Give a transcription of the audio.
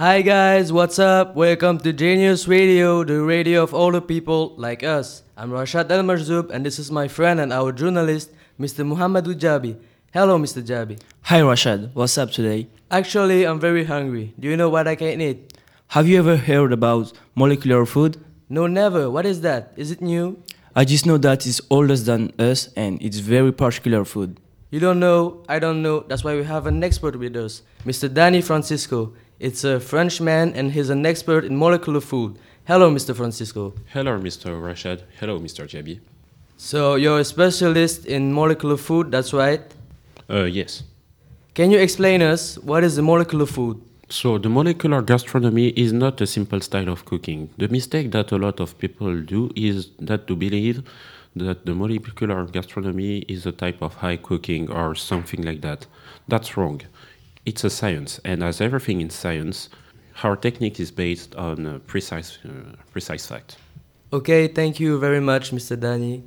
Hi guys, what's up? Welcome to Genius Radio, the radio of all the people like us. I'm Rashad El Marzoub and this is my friend and our journalist, Mr. Muhammad Jabi. Hello, Mr. Jabi. Hi Rashad, what's up today? Actually, I'm very hungry. Do you know what I can eat? Have you ever heard about molecular food? No, never. What is that? Is it new? I just know that it's older than us and it's very particular food. You don't know, I don't know. That's why we have an expert with us, Mr. Danny Francisco. It's a Frenchman and he's an expert in molecular food. Hello, Mr. Francisco. Hello, Mr. Rashad. Hello, Mr. Jabi. So, you're a specialist in molecular food, that's right? Uh, yes. Can you explain us what is the molecular food? So, the molecular gastronomy is not a simple style of cooking. The mistake that a lot of people do is that to believe that the molecular gastronomy is a type of high cooking or something like that. That's wrong. It's a science, and as everything in science, our technique is based on precise, uh, precise fact. Okay, thank you very much, Mr. Danny.